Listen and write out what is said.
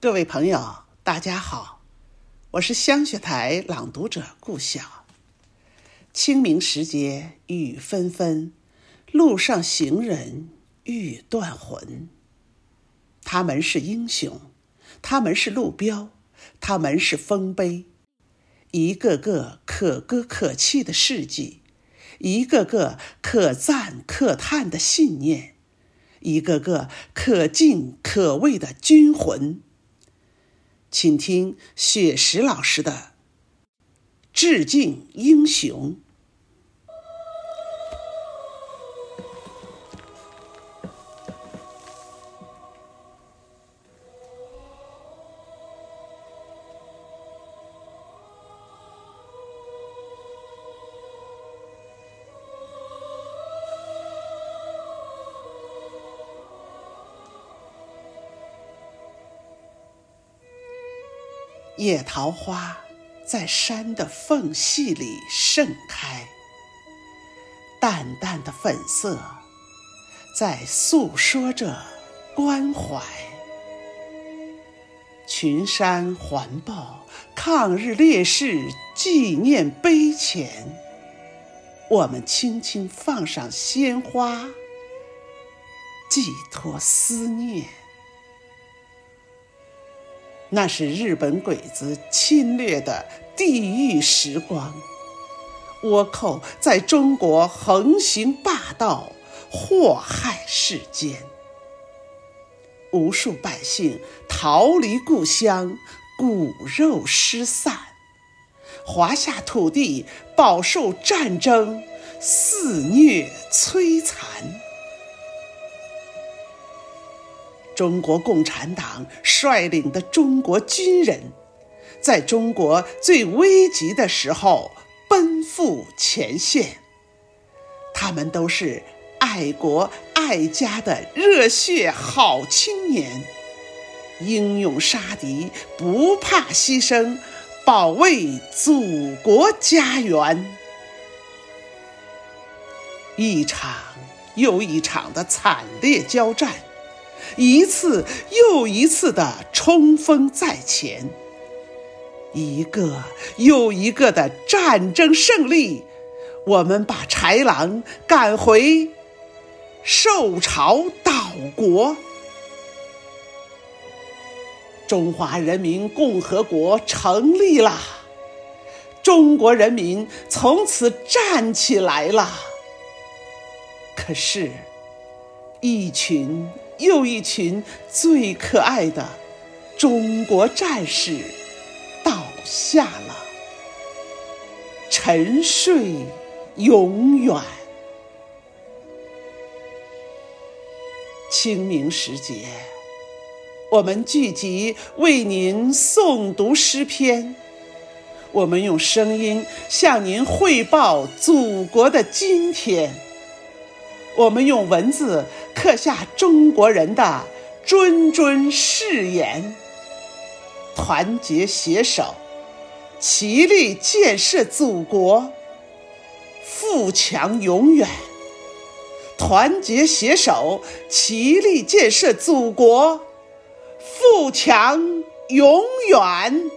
各位朋友，大家好，我是香雪台朗读者顾晓。清明时节雨纷纷，路上行人欲断魂。他们是英雄，他们是路标，他们是丰碑，一个个可歌可泣的事迹，一个个可赞可叹的信念，一个个可敬可畏的军魂。请听雪石老师的《致敬英雄》。野桃花在山的缝隙里盛开，淡淡的粉色在诉说着关怀。群山环抱抗日烈士纪念碑前，我们轻轻放上鲜花，寄托思念。那是日本鬼子侵略的地狱时光，倭寇在中国横行霸道，祸害世间。无数百姓逃离故乡，骨肉失散，华夏土地饱受战争肆虐摧残。中国共产党率领的中国军人，在中国最危急的时候奔赴前线。他们都是爱国爱家的热血好青年，英勇杀敌，不怕牺牲，保卫祖国家园。一场又一场的惨烈交战。一次又一次的冲锋在前，一个又一个的战争胜利，我们把豺狼赶回受朝岛国。中华人民共和国成立了，中国人民从此站起来了。可是，一群。又一群最可爱的中国战士倒下了，沉睡永远。清明时节，我们聚集为您诵读诗篇，我们用声音向您汇报祖国的今天。我们用文字刻下中国人的谆谆誓言：团结携手，齐力建设祖国，富强永远；团结携手，齐力建设祖国，富强永远。